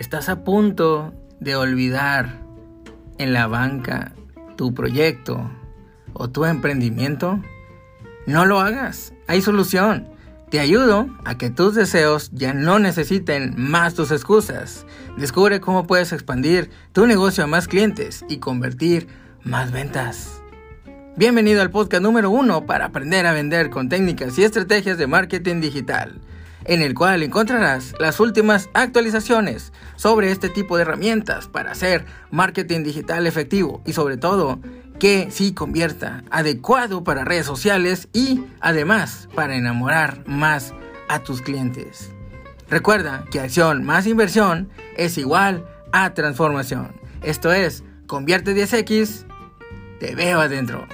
¿Estás a punto de olvidar en la banca tu proyecto o tu emprendimiento? No lo hagas, hay solución. Te ayudo a que tus deseos ya no necesiten más tus excusas. Descubre cómo puedes expandir tu negocio a más clientes y convertir más ventas. Bienvenido al podcast número uno para aprender a vender con técnicas y estrategias de marketing digital, en el cual encontrarás las últimas actualizaciones sobre este tipo de herramientas para hacer marketing digital efectivo y sobre todo que sí convierta, adecuado para redes sociales y además para enamorar más a tus clientes. Recuerda que acción más inversión es igual a transformación. Esto es, convierte 10x, te veo adentro.